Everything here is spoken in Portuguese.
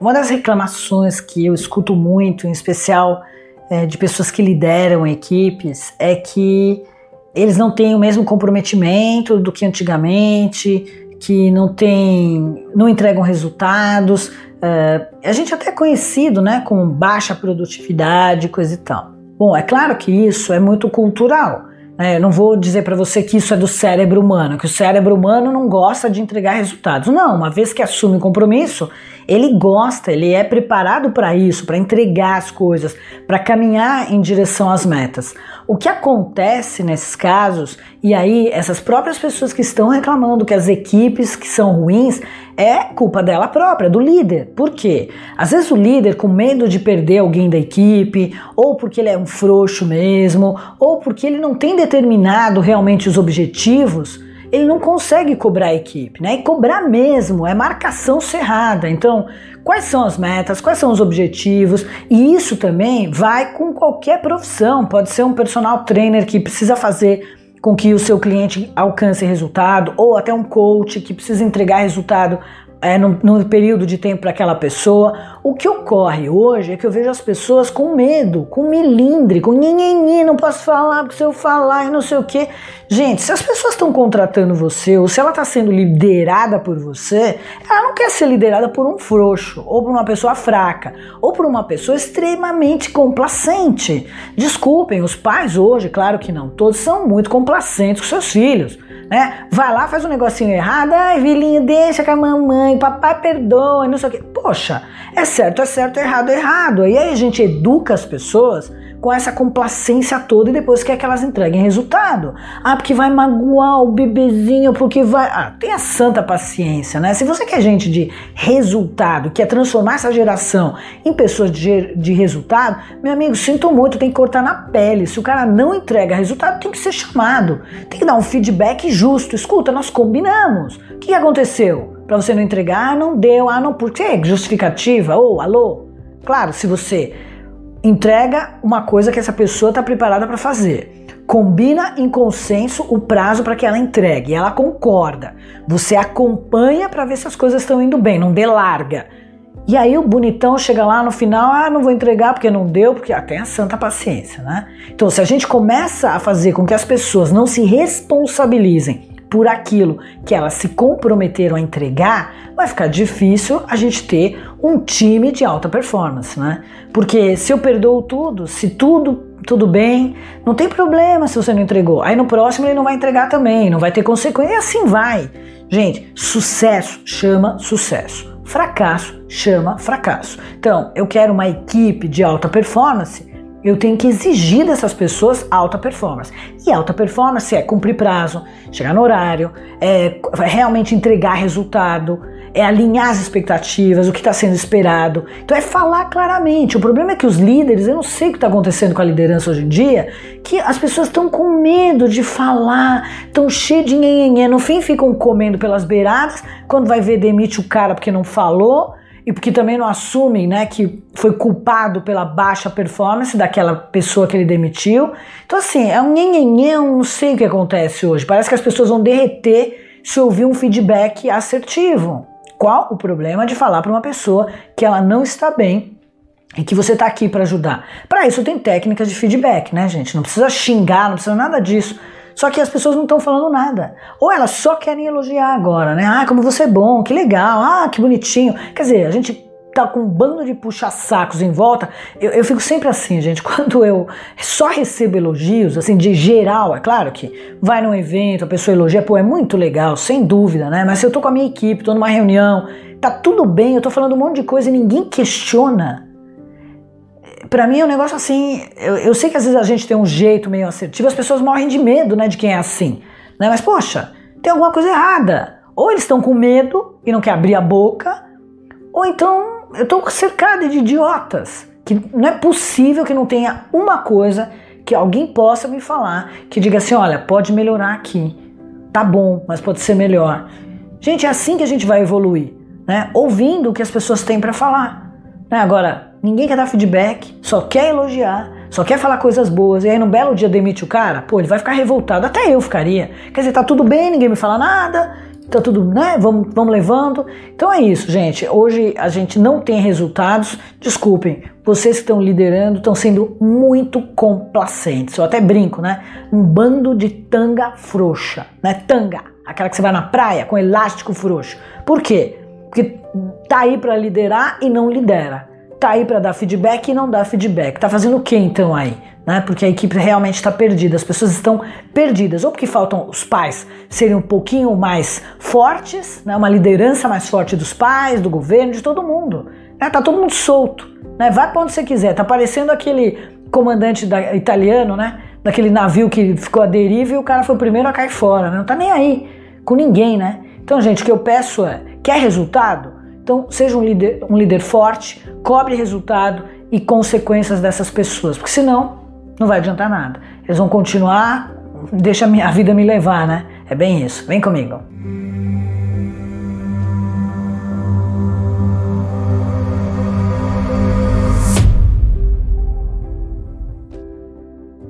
Uma das reclamações que eu escuto muito, em especial é, de pessoas que lideram equipes, é que eles não têm o mesmo comprometimento do que antigamente, que não tem, não entregam resultados. É, a gente até é conhecido, né, com baixa produtividade, coisa e tal. Bom, é claro que isso é muito cultural. Né? Eu não vou dizer para você que isso é do cérebro humano, que o cérebro humano não gosta de entregar resultados. Não, uma vez que assume o compromisso, ele gosta, ele é preparado para isso, para entregar as coisas, para caminhar em direção às metas. O que acontece nesses casos, e aí essas próprias pessoas que estão reclamando que as equipes que são ruins, é culpa dela própria, do líder. Por quê? Às vezes o líder, com medo de perder alguém da equipe, ou porque ele é um frouxo mesmo, ou porque ele não tem determinado realmente os objetivos, ele não consegue cobrar a equipe, né? E cobrar mesmo é marcação cerrada. Então, quais são as metas, quais são os objetivos? E isso também vai com qualquer profissão. Pode ser um personal trainer que precisa fazer com que o seu cliente alcance resultado, ou até um coach que precisa entregar resultado é, no, período de tempo para aquela pessoa. O que ocorre hoje é que eu vejo as pessoas com medo, com milindre, com nhenhenhen, não posso falar porque se eu falar e não sei o que. Gente, se as pessoas estão contratando você, ou se ela está sendo liderada por você, ela não quer ser liderada por um frouxo, ou por uma pessoa fraca, ou por uma pessoa extremamente complacente. Desculpem, os pais hoje, claro que não todos, são muito complacentes com seus filhos né? Vai lá, faz um negocinho errado, ai, filhinho, deixa com a mamãe, papai perdoa, não sei o quê. Poxa, é certo, é certo, é errado, é errado. E aí a gente educa as pessoas com essa complacência toda e depois quer que elas entreguem resultado. Ah, porque vai magoar o bebezinho, porque vai. Ah, tenha santa paciência, né? Se você quer gente de resultado, quer transformar essa geração em pessoas de, de resultado, meu amigo, sinto muito, tem que cortar na pele. Se o cara não entrega resultado, tem que ser chamado. Tem que dar um feedback justo. Escuta, nós combinamos. O que aconteceu? Para você não entregar, ah, não deu, ah, não, por quê? Justificativa? Ou, oh, alô? Claro, se você entrega uma coisa que essa pessoa está preparada para fazer. Combina em consenso o prazo para que ela entregue. Ela concorda. Você acompanha para ver se as coisas estão indo bem, não dê larga. E aí o bonitão chega lá no final, ah, não vou entregar porque não deu, porque ah, a santa paciência, né? Então, se a gente começa a fazer com que as pessoas não se responsabilizem por aquilo que elas se comprometeram a entregar, vai ficar difícil a gente ter um time de alta performance, né? Porque se eu perdoo tudo, se tudo tudo bem, não tem problema se você não entregou. Aí no próximo ele não vai entregar também, não vai ter consequência, e assim vai. Gente, sucesso chama sucesso. Fracasso chama fracasso. Então, eu quero uma equipe de alta performance eu tenho que exigir dessas pessoas alta performance. E alta performance é cumprir prazo, chegar no horário, é realmente entregar resultado, é alinhar as expectativas, o que está sendo esperado. Então é falar claramente. O problema é que os líderes, eu não sei o que está acontecendo com a liderança hoje em dia, que as pessoas estão com medo de falar, estão cheias de nhenhenhé, no fim ficam comendo pelas beiradas, quando vai ver demite o cara porque não falou e porque também não assumem né, que foi culpado pela baixa performance daquela pessoa que ele demitiu. Então, assim, é um nhenhenhê, eu não sei o que acontece hoje. Parece que as pessoas vão derreter se ouvir um feedback assertivo. Qual o problema de falar para uma pessoa que ela não está bem e que você está aqui para ajudar? Para isso tem técnicas de feedback, né, gente? Não precisa xingar, não precisa nada disso. Só que as pessoas não estão falando nada. Ou elas só querem elogiar agora, né? Ah, como você é bom, que legal, ah, que bonitinho. Quer dizer, a gente tá com um bando de puxa-sacos em volta. Eu, eu, fico sempre assim, gente. Quando eu só recebo elogios, assim, de geral, é claro que vai num evento, a pessoa elogia, pô, é muito legal, sem dúvida, né? Mas se eu tô com a minha equipe, tô numa reunião, tá tudo bem, eu tô falando um monte de coisa e ninguém questiona para mim é um negócio assim. Eu, eu, sei que às vezes a gente tem um jeito meio assertivo, as pessoas morrem de medo, né, de quem é assim. Né? Mas, poxa, tem alguma coisa errada. Ou eles estão com medo e não quer abrir a boca, ou então eu tô cercada de idiotas. Que não é possível que não tenha uma coisa que alguém possa me falar que diga assim: olha, pode melhorar aqui. Tá bom, mas pode ser melhor. Gente, é assim que a gente vai evoluir, né? Ouvindo o que as pessoas têm para falar. Né? Agora, ninguém quer dar feedback, só quer elogiar, só quer falar coisas boas, e aí no belo dia demite o cara, pô, ele vai ficar revoltado, até eu ficaria. Quer dizer, tá tudo bem, ninguém me fala nada, tá tudo, né? Vamos, vamos levando. Então é isso, gente. Hoje a gente não tem resultados. Desculpem, vocês que estão liderando estão sendo muito complacentes. Eu até brinco, né? Um bando de tanga frouxa, né? Tanga, aquela que você vai na praia com elástico frouxo. Por quê? Porque tá aí para liderar e não lidera. Tá aí para dar feedback e não dá feedback. Tá fazendo o que então aí? Né? Porque a equipe realmente está perdida, as pessoas estão perdidas, ou porque faltam os pais serem um pouquinho mais fortes, né? uma liderança mais forte dos pais, do governo, de todo mundo. Né? Tá todo mundo solto. Né? Vai para onde você quiser. Tá parecendo aquele comandante da, italiano, né? Daquele navio que ficou à deriva e o cara foi o primeiro a cair fora. Né? Não tá nem aí com ninguém, né? Então, gente, o que eu peço é: quer resultado? Então, seja um líder, um líder forte, cobre resultado e consequências dessas pessoas, porque senão não vai adiantar nada. Eles vão continuar, deixa a vida me levar, né? É bem isso. Vem comigo.